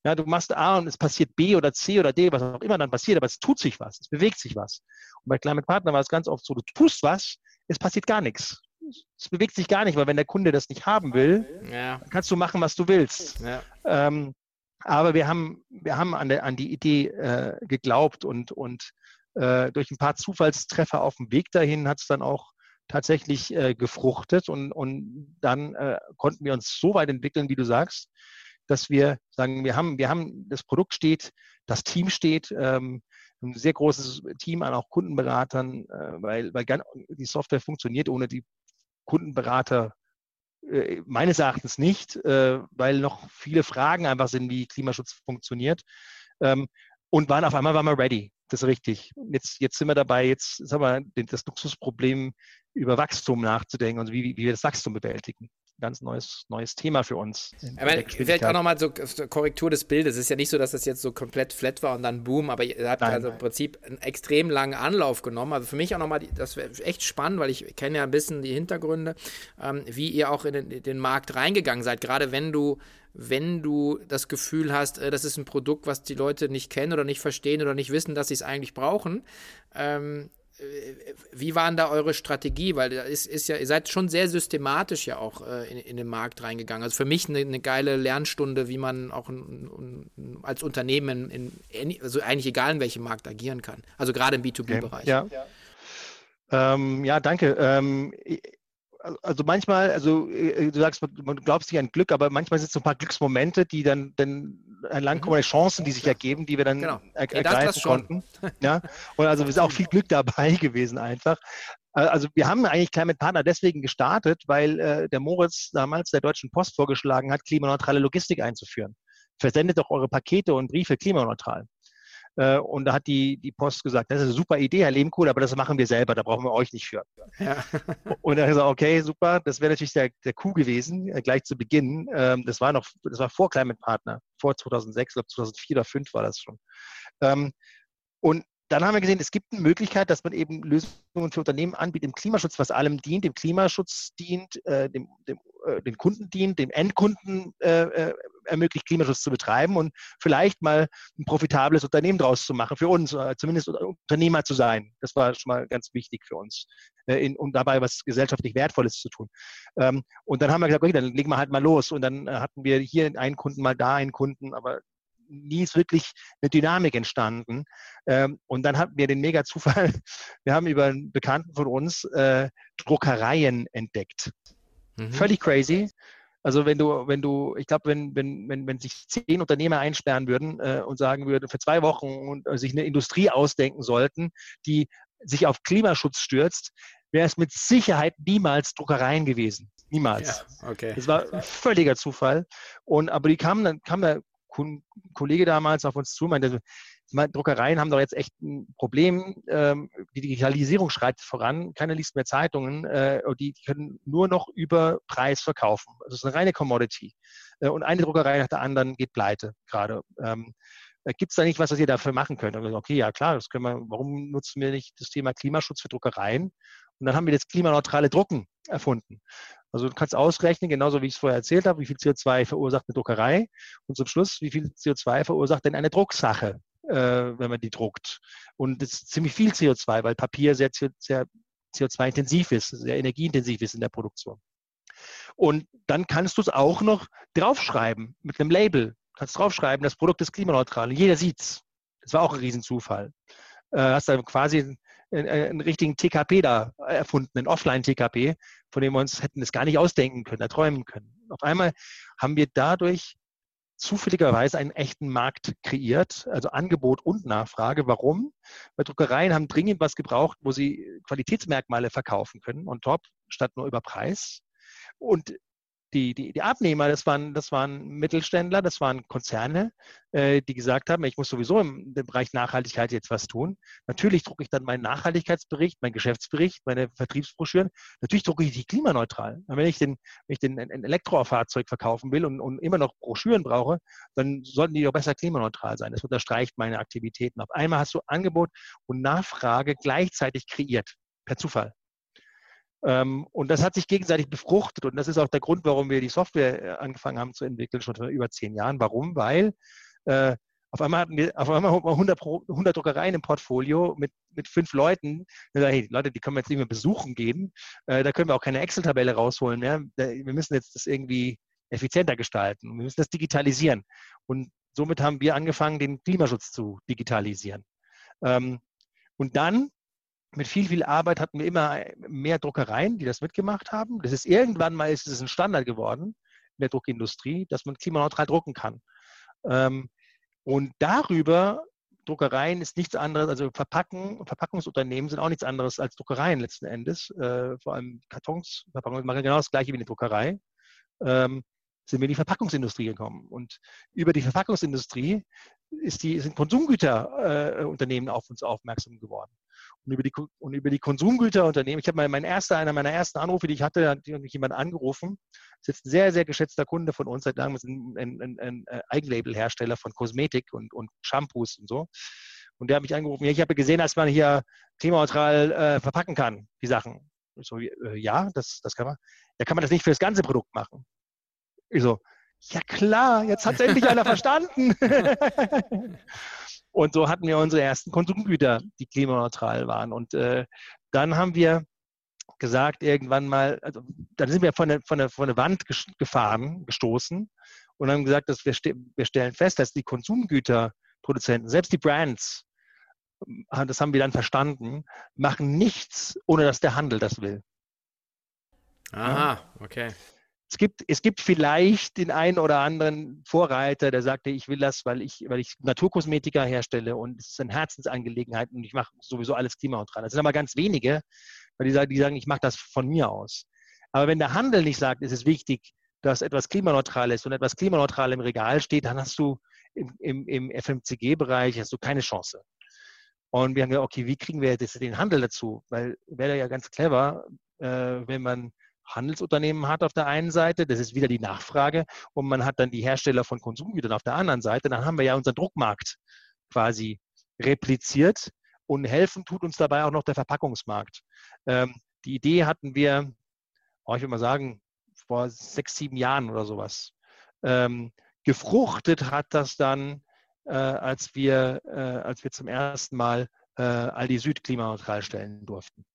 Speaker 3: Ja, du machst A und es passiert B oder C oder D, was auch immer dann passiert, aber es tut sich was, es bewegt sich was. Und bei Climate Partner war es ganz oft so, du tust was, es passiert gar nichts. Es bewegt sich gar nicht, weil wenn der Kunde das nicht haben will, ja. kannst du machen, was du willst. Ja. Ähm, aber wir haben, wir haben an, der, an die Idee äh, geglaubt und, und äh, durch ein paar Zufallstreffer auf dem Weg dahin hat es dann auch tatsächlich äh, gefruchtet und, und dann äh, konnten wir uns so weit entwickeln, wie du sagst, dass wir sagen, wir haben, wir haben, das Produkt steht, das Team steht, ähm, ein sehr großes Team an auch Kundenberatern, äh, weil, weil die Software funktioniert ohne die Kundenberater äh, meines Erachtens nicht, äh, weil noch viele Fragen einfach sind, wie Klimaschutz funktioniert. Ähm, und waren auf einmal waren wir ready. Das ist richtig. Jetzt, jetzt sind wir dabei, jetzt sagen wir, das Luxusproblem über Wachstum nachzudenken und wie, wie wir das Wachstum bewältigen ganz neues, neues Thema für uns.
Speaker 2: Aber vielleicht auch nochmal so Korrektur des Bildes. Es ist ja nicht so, dass das jetzt so komplett flat war und dann boom, aber ihr habt nein, also im Prinzip einen extrem langen Anlauf genommen. Also für mich auch nochmal, das wäre echt spannend, weil ich kenne ja ein bisschen die Hintergründe, ähm, wie ihr auch in den, den, Markt reingegangen seid. Gerade wenn du, wenn du das Gefühl hast, äh, das ist ein Produkt, was die Leute nicht kennen oder nicht verstehen oder nicht wissen, dass sie es eigentlich brauchen. Ähm, wie waren da eure Strategie? Weil da ist, ist ja, ihr seid schon sehr systematisch ja auch äh, in, in, den Markt reingegangen. Also für mich eine, eine geile Lernstunde, wie man auch ein, ein, als Unternehmen in, in, also eigentlich egal in welchem Markt agieren kann. Also gerade im B2B-Bereich.
Speaker 3: Ja. Ja. Ähm, ja, danke. Ähm, also manchmal, also äh, du sagst, man glaubst nicht an Glück, aber manchmal sind es so ein paar Glücksmomente, die dann, dann langkommende mhm. Chancen, die sich ergeben, die wir dann genau. er ergreifen konnten. Ja, und also es ist auch viel Glück dabei gewesen einfach. Äh, also wir haben eigentlich Climate Partner deswegen gestartet, weil äh, der Moritz damals der Deutschen Post vorgeschlagen hat, klimaneutrale Logistik einzuführen. Versendet doch eure Pakete und Briefe klimaneutral. Äh, und da hat die, die Post gesagt, das ist eine super Idee, Herr Lehmkohl, aber das machen wir selber, da brauchen wir euch nicht für. Ja. Und er hat gesagt, okay, super, das wäre natürlich der, der Coup gewesen, äh, gleich zu Beginn. Ähm, das war noch, das war vor Climate Partner, vor 2006, glaube 2004 oder 2005 war das schon. Ähm, und dann haben wir gesehen, es gibt eine Möglichkeit, dass man eben Lösungen für Unternehmen anbietet im Klimaschutz, was allem dient, dem Klimaschutz dient, äh, dem, dem, äh, dem Kunden dient, dem Endkunden äh, äh, ermöglicht, Klimaschutz zu betreiben und vielleicht mal ein profitables Unternehmen draus zu machen, für uns, äh, zumindest Unternehmer zu sein. Das war schon mal ganz wichtig für uns, äh, in, um dabei was gesellschaftlich Wertvolles zu tun. Ähm, und dann haben wir gesagt, okay, dann legen wir halt mal los. Und dann hatten wir hier einen Kunden, mal da einen Kunden, aber nie ist wirklich eine Dynamik entstanden. Ähm, und dann hatten wir den Mega-Zufall, wir haben über einen Bekannten von uns äh, Druckereien entdeckt. Mhm. Völlig crazy. Also wenn du, wenn du, ich glaube, wenn, wenn, wenn, wenn sich zehn Unternehmer einsperren würden äh, und sagen würden, für zwei Wochen und äh, sich eine Industrie ausdenken sollten, die sich auf Klimaschutz stürzt, wäre es mit Sicherheit niemals Druckereien gewesen. Niemals. Ja, okay. Das war völliger Zufall. Und aber die kamen dann, kam der Kollege damals auf uns zu, meinte, Druckereien haben doch jetzt echt ein Problem. Ähm, die Digitalisierung schreitet voran. Keiner liest mehr Zeitungen. Äh, die können nur noch über Preis verkaufen. Das ist eine reine Commodity. Äh, und eine Druckerei nach der anderen geht pleite gerade. Ähm, Gibt es da nicht was, was ihr dafür machen könnt? Und okay, ja klar, das können wir, warum nutzen wir nicht das Thema Klimaschutz für Druckereien? Und dann haben wir das klimaneutrale Drucken erfunden. Also du kannst ausrechnen, genauso wie ich es vorher erzählt habe, wie viel CO2 verursacht eine Druckerei und zum Schluss, wie viel CO2 verursacht denn eine Drucksache, äh, wenn man die druckt. Und das ist ziemlich viel CO2, weil Papier sehr, sehr CO2-intensiv ist, sehr energieintensiv ist in der Produktion. Und dann kannst du es auch noch draufschreiben mit einem Label. Du kannst draufschreiben, das Produkt ist klimaneutral. Jeder sieht es. Das war auch ein Riesenzufall. Äh, hast dann quasi einen, einen richtigen TKP da erfunden, einen Offline-TKP, von dem wir uns hätten es gar nicht ausdenken können, erträumen können. Auf einmal haben wir dadurch zufälligerweise einen echten Markt kreiert, also Angebot und Nachfrage. Warum? Weil Druckereien haben dringend was gebraucht, wo sie Qualitätsmerkmale verkaufen können und top, statt nur über Preis. Und die, die, die Abnehmer, das waren, das waren Mittelständler, das waren Konzerne, äh, die gesagt haben, ich muss sowieso im, im, Bereich Nachhaltigkeit jetzt was tun. Natürlich drucke ich dann meinen Nachhaltigkeitsbericht, meinen Geschäftsbericht, meine Vertriebsbroschüren. Natürlich drucke ich die klimaneutral. wenn ich den, wenn ich den ein Elektrofahrzeug verkaufen will und, und immer noch Broschüren brauche, dann sollten die doch besser klimaneutral sein. Das unterstreicht meine Aktivitäten. Auf einmal hast du Angebot und Nachfrage gleichzeitig kreiert, per Zufall. Ähm, und das hat sich gegenseitig befruchtet und das ist auch der Grund, warum wir die Software äh, angefangen haben zu entwickeln, schon vor über zehn Jahren. Warum? Weil äh, auf einmal hatten wir auf einmal 100, 100 Druckereien im Portfolio mit, mit fünf Leuten. Hey, Leute, die können wir jetzt nicht mehr besuchen gehen. Äh, da können wir auch keine Excel-Tabelle rausholen mehr. wir müssen jetzt das irgendwie effizienter gestalten. Wir müssen das digitalisieren. Und somit haben wir angefangen, den Klimaschutz zu digitalisieren. Ähm, und dann mit viel, viel Arbeit hatten wir immer mehr Druckereien, die das mitgemacht haben. Das ist irgendwann mal ist es ein Standard geworden in der Druckindustrie, dass man klimaneutral drucken kann. Ähm, und darüber, Druckereien ist nichts anderes, also Verpacken, Verpackungsunternehmen sind auch nichts anderes als Druckereien letzten Endes. Äh, vor allem Kartons, Verpackungen machen genau das gleiche wie eine Druckerei. Ähm, sind wir in die Verpackungsindustrie gekommen. Und über die Verpackungsindustrie die, sind Konsumgüterunternehmen äh, auf uns aufmerksam geworden und über die, und über die Konsumgüterunternehmen. Ich habe mal mein erster, einer meiner ersten Anrufe, die ich hatte, hat mich jemand angerufen. Das ist jetzt ein sehr, sehr geschätzter Kunde von uns seit langem. ist ein, ein, ein, ein äh, Eigenlabel-Hersteller von Kosmetik und, und Shampoos und so. Und der hat mich angerufen. Ja, ich habe gesehen, dass man hier klimaneutral äh, verpacken kann, die Sachen. Ich so, äh, ja, das, das kann man. Ja, kann man das nicht für das ganze Produkt machen? Ich so, ja klar, jetzt hat es endlich einer verstanden. Und so hatten wir unsere ersten Konsumgüter, die klimaneutral waren. Und äh, dann haben wir gesagt, irgendwann mal, also dann sind wir von der, von der, von der Wand gefahren, gestoßen und haben gesagt, dass wir, wir stellen fest, dass die Konsumgüterproduzenten, selbst die Brands, das haben wir dann verstanden, machen nichts, ohne dass der Handel das will.
Speaker 2: Aha, okay.
Speaker 3: Es gibt, es gibt vielleicht den einen oder anderen Vorreiter, der sagte, ich will das, weil ich, weil ich Naturkosmetika herstelle und es ist eine Herzensangelegenheit und ich mache sowieso alles klimaneutral. Das sind aber ganz wenige, weil die sagen, die sagen ich mache das von mir aus. Aber wenn der Handel nicht sagt, es ist wichtig, dass etwas klimaneutral ist und etwas klimaneutral im Regal steht, dann hast du im, im, im FMCG-Bereich hast du keine Chance. Und wir haben gesagt, okay, wie kriegen wir jetzt den Handel dazu? Weil wäre ja ganz clever, äh, wenn man Handelsunternehmen hat auf der einen Seite, das ist wieder die Nachfrage, und man hat dann die Hersteller von Konsumgütern auf der anderen Seite, dann haben wir ja unseren Druckmarkt quasi repliziert und helfen tut uns dabei auch noch der Verpackungsmarkt. Ähm, die Idee hatten wir, oh, ich würde mal sagen, vor sechs, sieben Jahren oder sowas. Ähm, gefruchtet hat das dann, äh, als, wir, äh, als wir zum ersten Mal äh, Aldi Süd klimaneutral stellen durften.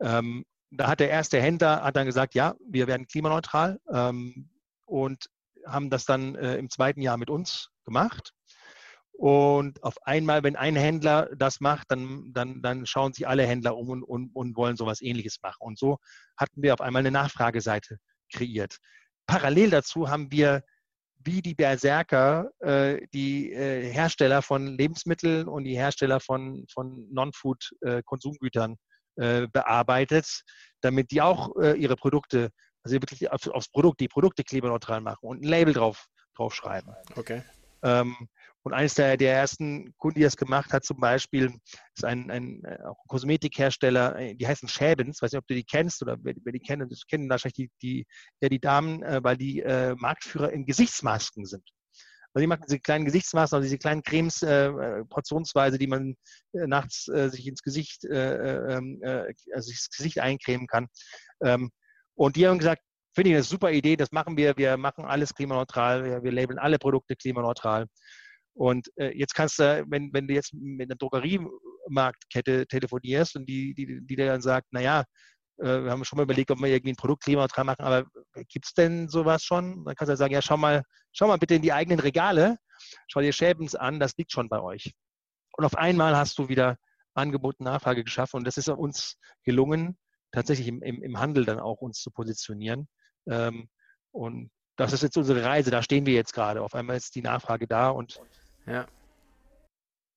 Speaker 3: Ähm, da hat der erste Händler hat dann gesagt, ja, wir werden klimaneutral ähm, und haben das dann äh, im zweiten Jahr mit uns gemacht. Und auf einmal, wenn ein Händler das macht, dann, dann, dann schauen sich alle Händler um und, und, und wollen sowas ähnliches machen. Und so hatten wir auf einmal eine Nachfrageseite kreiert. Parallel dazu haben wir wie die Berserker äh, die äh, Hersteller von Lebensmitteln und die Hersteller von, von Non-Food-Konsumgütern äh, bearbeitet, damit die auch äh, ihre Produkte, also wirklich auf, aufs Produkt, die Produkte klimaneutral machen und ein Label drauf, drauf schreiben.
Speaker 2: Okay.
Speaker 3: Ähm, und eines der, der ersten Kunden, die das gemacht hat, zum Beispiel, ist ein, ein, äh, ein Kosmetikhersteller, die heißen Schäbens, ich weiß nicht, ob du die kennst oder wer, wer die kennen, das kennen wahrscheinlich die, die, ja, die Damen, äh, weil die äh, Marktführer in Gesichtsmasken sind. Also die machen diese kleinen Gesichtsmasken, also diese kleinen Cremes äh, äh, portionsweise, die man äh, nachts äh, sich ins Gesicht, äh, ähm, äh, also ins Gesicht eincremen kann. Ähm, und die haben gesagt, finde ich eine super Idee, das machen wir, wir machen alles klimaneutral, wir, wir labeln alle Produkte klimaneutral. Und jetzt kannst du, wenn, wenn du jetzt mit einer Drogeriemarktkette telefonierst und die, die, die dann sagt, naja, äh, wir haben schon mal überlegt, ob wir irgendwie ein Produkt klimaneutral machen, aber gibt es denn sowas schon? Dann kannst du sagen, ja, schau mal, schau mal bitte in die eigenen Regale, schau dir Schäbens an, das liegt schon bei euch. Und auf einmal hast du wieder Angebot und Nachfrage geschaffen und das ist uns gelungen, tatsächlich im, im, im Handel dann auch uns zu positionieren. Ähm, und das ist jetzt unsere Reise, da stehen wir jetzt gerade. Auf einmal ist die Nachfrage da und
Speaker 2: ja.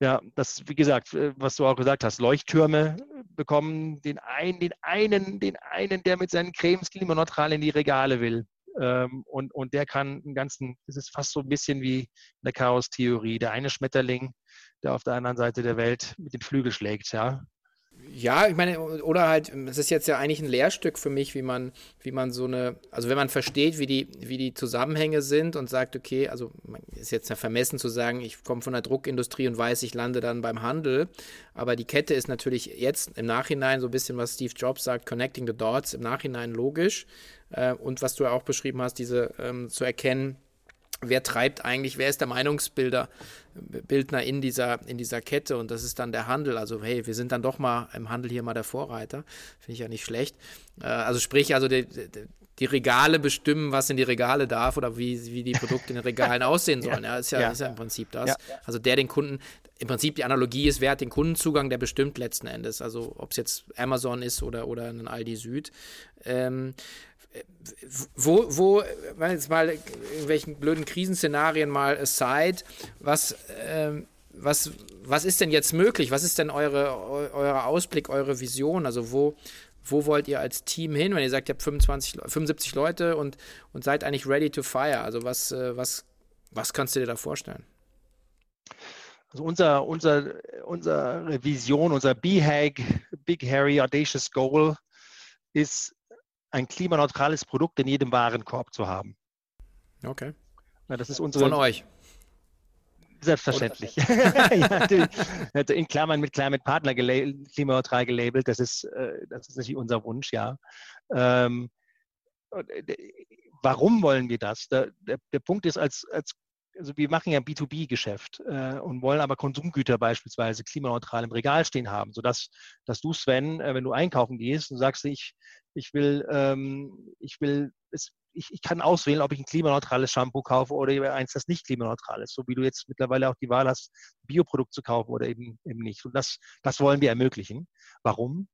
Speaker 3: Ja, das, wie gesagt, äh, was du auch gesagt hast, Leuchttürme bekommen den einen, den einen, den einen, der mit seinen Cremes klimaneutral in die Regale will. Ähm, und, und der kann einen ganzen, das ist fast so ein bisschen wie eine Chaos-Theorie. Der eine Schmetterling, der auf der anderen Seite der Welt mit den Flügeln schlägt, ja.
Speaker 2: Ja, ich meine, oder halt, es ist jetzt ja eigentlich ein Lehrstück für mich, wie man, wie man so eine, also wenn man versteht, wie die, wie die Zusammenhänge sind und sagt, okay, also ist jetzt ja vermessen zu sagen, ich komme von der Druckindustrie und weiß, ich lande dann beim Handel, aber die Kette ist natürlich jetzt im Nachhinein so ein bisschen, was Steve Jobs sagt, connecting the dots, im Nachhinein logisch. Äh, und was du ja auch beschrieben hast, diese ähm, zu erkennen, wer treibt eigentlich, wer ist der Meinungsbilder, Bildner in dieser, in dieser Kette und das ist dann der Handel. Also hey, wir sind dann doch mal im Handel hier mal der Vorreiter. Finde ich ja nicht schlecht. Äh, also sprich, also die, die, Regale bestimmen, was in die Regale darf oder wie, wie die Produkte in den Regalen aussehen sollen. Ja, ist ja, ja. ist ja im Prinzip das. Ja. Also der den Kunden, im Prinzip die Analogie ist, wer hat den Kundenzugang, der bestimmt letzten Endes. Also ob es jetzt Amazon ist oder, oder ein Aldi Süd. Ähm, wo, wo, jetzt mal in welchen blöden Krisenszenarien mal aside, was, ähm, was, was ist denn jetzt möglich? Was ist denn eure, euer Ausblick, eure Vision? Also wo, wo wollt ihr als Team hin, wenn ihr sagt, ihr habt 25, 75 Leute und, und seid eigentlich ready to fire? Also was, äh, was, was kannst du dir da vorstellen?
Speaker 3: Also unser, unser, unsere Vision, unser BHAG, Big Harry Audacious Goal ist ein klimaneutrales Produkt in jedem Warenkorb zu haben.
Speaker 2: Okay.
Speaker 3: Ja, das ist unsere.
Speaker 2: Von euch.
Speaker 3: Selbstverständlich. ja, in Klammern mit Climate Partner klimaneutral gelabelt, das ist, äh, das ist natürlich unser Wunsch, ja. Ähm, äh, warum wollen wir das? Der, der, der Punkt ist, als, als also wir machen ja B2B-Geschäft äh, und wollen aber Konsumgüter beispielsweise klimaneutral im Regal stehen haben, sodass dass du, Sven, äh, wenn du einkaufen gehst und sagst, ich, ich will, ähm, ich will, es, ich, ich kann auswählen, ob ich ein klimaneutrales Shampoo kaufe oder eins, das nicht klimaneutral ist, so wie du jetzt mittlerweile auch die Wahl hast, Bioprodukt zu kaufen oder eben, eben nicht. Und das, das wollen wir ermöglichen. Warum?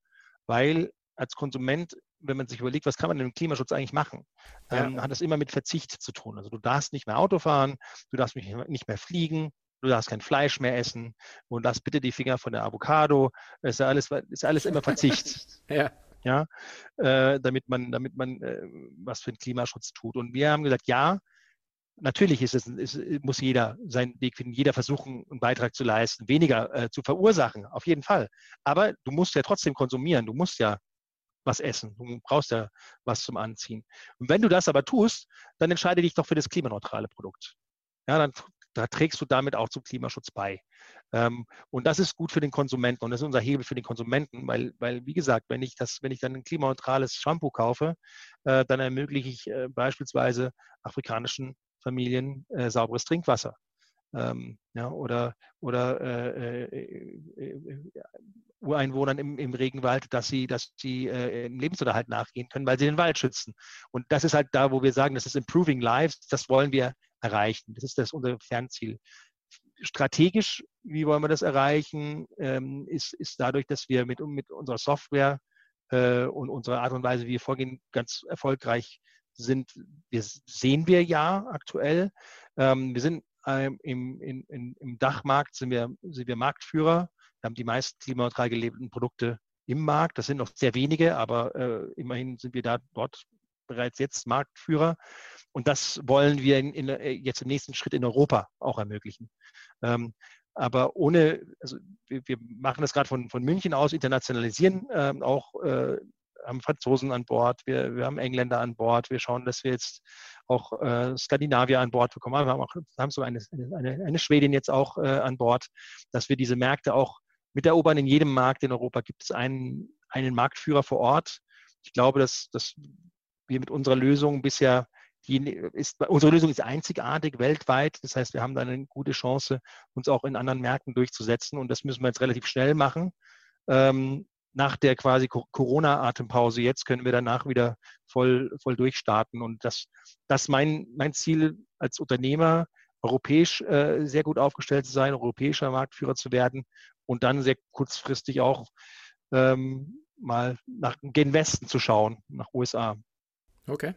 Speaker 3: Weil als Konsument wenn man sich überlegt, was kann man denn im Klimaschutz eigentlich machen, ja. ähm, hat das immer mit Verzicht zu tun. Also du darfst nicht mehr Auto fahren, du darfst nicht mehr fliegen, du darfst kein Fleisch mehr essen und lass bitte die Finger von der Avocado. Ist ja alles, ist alles immer Verzicht.
Speaker 2: ja.
Speaker 3: Ja, äh, damit man, damit man äh, was für den Klimaschutz tut. Und wir haben gesagt, ja, natürlich ist es, ist, muss jeder seinen Weg finden, jeder versuchen, einen Beitrag zu leisten, weniger äh, zu verursachen, auf jeden Fall. Aber du musst ja trotzdem konsumieren, du musst ja was essen. Du brauchst ja was zum Anziehen. Und wenn du das aber tust, dann entscheide dich doch für das klimaneutrale Produkt. Ja, dann da trägst du damit auch zum Klimaschutz bei. Ähm, und das ist gut für den Konsumenten und das ist unser Hebel für den Konsumenten, weil, weil wie gesagt, wenn ich das, wenn ich dann ein klimaneutrales Shampoo kaufe, äh, dann ermögliche ich äh, beispielsweise afrikanischen Familien äh, sauberes Trinkwasser. Ähm, ja, oder oder äh, äh, äh, Ureinwohnern im, im Regenwald, dass sie, dass sie äh, im Lebensunterhalt nachgehen können, weil sie den Wald schützen. Und das ist halt da, wo wir sagen, das ist Improving Lives, das wollen wir erreichen. Das ist das unser Fernziel. Strategisch, wie wollen wir das erreichen, ähm, ist, ist dadurch, dass wir mit, mit unserer Software äh, und unserer Art und Weise, wie wir vorgehen, ganz erfolgreich sind. Wir sehen wir ja aktuell. Ähm, wir sind im, in, in, im Dachmarkt sind wir, sind wir Marktführer. Wir haben die meisten klimaneutral gelebten Produkte im Markt. Das sind noch sehr wenige, aber äh, immerhin sind wir da dort bereits jetzt Marktführer. Und das wollen wir in, in, äh, jetzt im nächsten Schritt in Europa auch ermöglichen. Ähm, aber ohne, also wir, wir machen das gerade von, von München aus, internationalisieren ähm, auch äh, haben Franzosen an Bord, wir, wir haben Engländer an Bord, wir schauen, dass wir jetzt auch äh, Skandinavier an Bord bekommen. Wir haben, auch, haben so eine, eine, eine Schwedin jetzt auch äh, an Bord, dass wir diese Märkte auch mit erobern. In jedem Markt in Europa gibt es einen, einen Marktführer vor Ort. Ich glaube, dass, dass wir mit unserer Lösung bisher die ist, unsere Lösung ist einzigartig weltweit. Das heißt, wir haben da eine gute Chance, uns auch in anderen Märkten durchzusetzen. Und das müssen wir jetzt relativ schnell machen. Ähm, nach der quasi Corona-Atempause jetzt können wir danach wieder voll, voll durchstarten. Und das, das mein, mein Ziel als Unternehmer, europäisch äh, sehr gut aufgestellt zu sein, europäischer Marktführer zu werden und dann sehr kurzfristig auch ähm, mal nach gen Westen zu schauen, nach USA.
Speaker 2: Okay.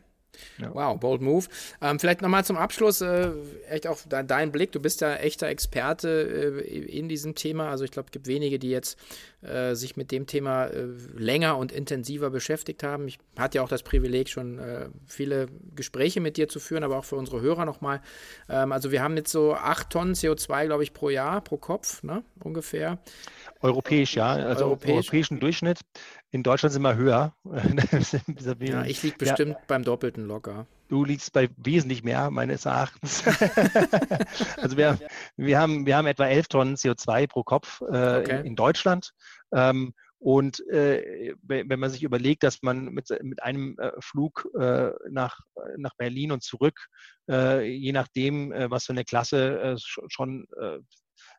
Speaker 2: Ja. Wow, bold move. Ähm, vielleicht nochmal zum Abschluss, äh, echt auch de dein Blick. Du bist ja echter Experte äh, in diesem Thema. Also ich glaube, es gibt wenige, die jetzt äh, sich mit dem Thema äh, länger und intensiver beschäftigt haben. Ich hatte ja auch das Privileg, schon äh, viele Gespräche mit dir zu führen, aber auch für unsere Hörer nochmal. Ähm, also wir haben jetzt so acht Tonnen CO2, glaube ich, pro Jahr, pro Kopf, ne? ungefähr.
Speaker 3: Europäisch, ja. Also Europäisch. europäischen Durchschnitt. In Deutschland sind wir höher.
Speaker 2: ja, ich liege bestimmt ja. beim Doppelten locker.
Speaker 3: Du liegst bei wesentlich mehr, meines Erachtens. also wir, wir, haben, wir haben etwa 11 Tonnen CO2 pro Kopf äh, okay. in, in, Deutschland. Ähm, und äh, wenn man sich überlegt, dass man mit, mit einem äh, Flug äh, nach, nach Berlin und zurück, äh, je nachdem, äh, was für eine Klasse, äh, schon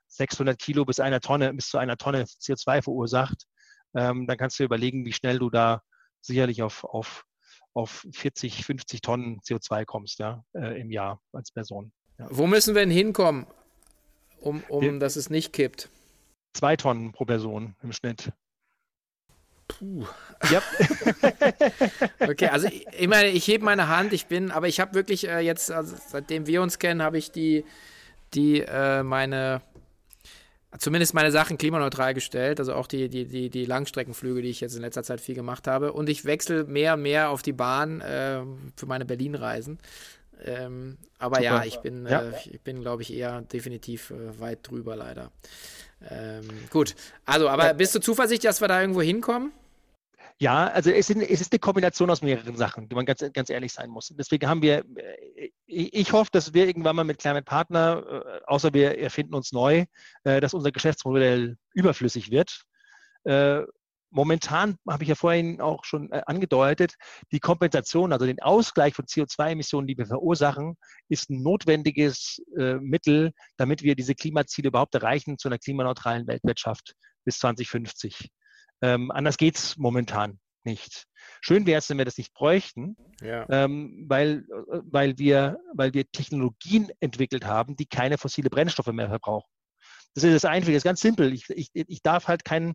Speaker 3: 600 Kilo bis einer Tonne, bis zu einer Tonne CO2 verursacht, ähm, dann kannst du überlegen, wie schnell du da sicherlich auf, auf, auf 40, 50 Tonnen CO2 kommst ja, äh, im Jahr als Person.
Speaker 2: Ja. Wo müssen wir denn hinkommen, um, um wir, dass es nicht kippt?
Speaker 3: Zwei Tonnen pro Person im Schnitt.
Speaker 2: Puh. Ja. okay, also ich, ich meine, ich hebe meine Hand, ich bin, aber ich habe wirklich äh, jetzt, also seitdem wir uns kennen, habe ich die, die äh, meine zumindest meine Sachen klimaneutral gestellt, also auch die, die, die, die Langstreckenflüge, die ich jetzt in letzter Zeit viel gemacht habe. Und ich wechsle mehr und mehr auf die Bahn äh, für meine Berlin-Reisen. Ähm, aber Super. ja, ich bin, ja. Äh, ich bin, glaube ich, eher definitiv äh, weit drüber leider. Ähm, gut, also, aber bist du zuversichtlich, dass wir da irgendwo hinkommen?
Speaker 3: Ja, also es, sind, es, ist eine Kombination aus mehreren Sachen, die man ganz, ganz ehrlich sein muss. Deswegen haben wir, äh, ich hoffe, dass wir irgendwann mal mit Climate Partner, äh, außer wir erfinden uns neu, äh, dass unser Geschäftsmodell überflüssig wird. Momentan habe ich ja vorhin auch schon angedeutet, die Kompensation, also den Ausgleich von CO2-Emissionen, die wir verursachen, ist ein notwendiges Mittel, damit wir diese Klimaziele überhaupt erreichen zu einer klimaneutralen Weltwirtschaft bis 2050. Ähm, anders geht es momentan nicht. Schön wäre es, wenn wir das nicht bräuchten, ja. ähm, weil, weil, wir, weil wir Technologien entwickelt haben, die keine fossile Brennstoffe mehr verbrauchen. Das ist das Einfache, das ist ganz simpel. Ich, ich, ich darf halt kein,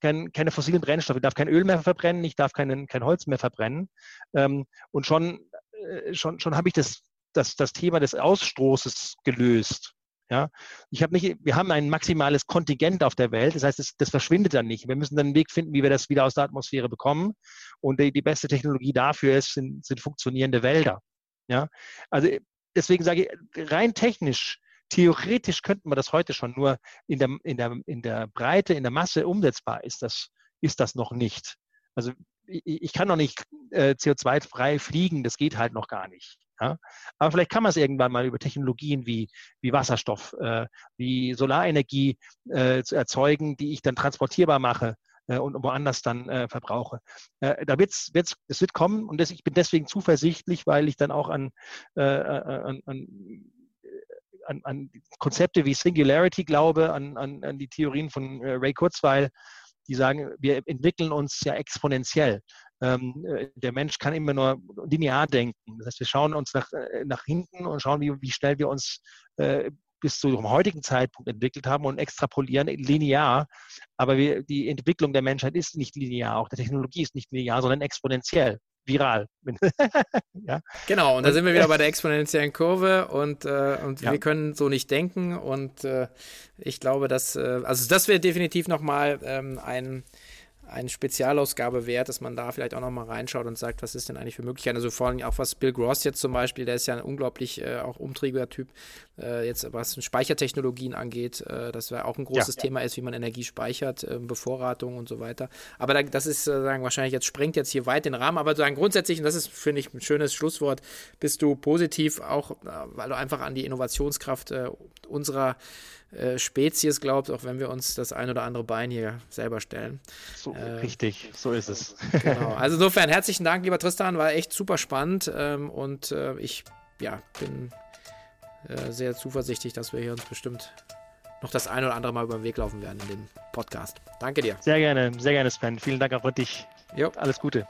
Speaker 3: kein, keine fossilen Brennstoffe, ich darf kein Öl mehr verbrennen, ich darf keinen, kein Holz mehr verbrennen. Ähm, und schon, äh, schon, schon habe ich das, das, das Thema des Ausstoßes gelöst. Ja, ich habe nicht, wir haben ein maximales Kontingent auf der Welt. Das heißt, das, das, verschwindet dann nicht. Wir müssen dann einen Weg finden, wie wir das wieder aus der Atmosphäre bekommen. Und die, die beste Technologie dafür ist, sind, sind funktionierende Wälder. Ja, also deswegen sage ich, rein technisch, theoretisch könnten wir das heute schon, nur in der, in der, in der Breite, in der Masse umsetzbar ist das, ist das noch nicht. Also ich, kann noch nicht äh, CO2-frei fliegen, das geht halt noch gar nicht. Ja? Aber vielleicht kann man es irgendwann mal über Technologien wie, wie Wasserstoff, äh, wie Solarenergie äh, zu erzeugen, die ich dann transportierbar mache äh, und woanders dann äh, verbrauche. Äh, da wird's, wird's, es wird kommen und das, ich bin deswegen zuversichtlich, weil ich dann auch an, an, an an, an, Konzepte wie Singularity glaube, an, an, an die Theorien von Ray Kurzweil, die sagen, wir entwickeln uns ja exponentiell. Ähm, äh, der Mensch kann immer nur linear denken. Das heißt, wir schauen uns nach, äh, nach hinten und schauen, wie, wie schnell wir uns äh, bis zum heutigen Zeitpunkt entwickelt haben und extrapolieren linear. Aber wir, die Entwicklung der Menschheit ist nicht linear, auch der Technologie ist nicht linear, sondern exponentiell viral.
Speaker 2: ja. Genau, und da sind wir wieder bei der exponentiellen Kurve und, äh, und ja. wir können so nicht denken und äh, ich glaube, dass, äh, also das wäre definitiv nochmal ähm, ein eine Spezialausgabe wert, dass man da vielleicht auch nochmal reinschaut und sagt, was ist denn eigentlich für Möglichkeiten. Also vor allem auch was Bill Gross jetzt zum Beispiel, der ist ja ein unglaublich äh, auch umtriebiger Typ, äh, jetzt was Speichertechnologien angeht, äh, das wäre auch ein großes ja, Thema ist, wie man Energie speichert, ähm, Bevorratung und so weiter. Aber da, das ist äh, sagen wahrscheinlich jetzt sprengt jetzt hier weit den Rahmen, aber sagen grundsätzlich, und das ist, finde ich, ein schönes Schlusswort, bist du positiv auch, äh, weil du einfach an die Innovationskraft äh, unserer äh, Spezies glaubt, auch wenn wir uns das ein oder andere Bein hier selber stellen.
Speaker 3: So, äh, richtig, so ist es.
Speaker 2: genau. Also insofern herzlichen Dank, lieber Tristan, war echt super spannend ähm, und äh, ich ja, bin äh, sehr zuversichtlich, dass wir hier uns bestimmt noch das ein oder andere Mal über den Weg laufen werden in dem Podcast. Danke dir.
Speaker 3: Sehr gerne, sehr gerne, Sven. Vielen Dank auch für dich. Jo. Alles Gute.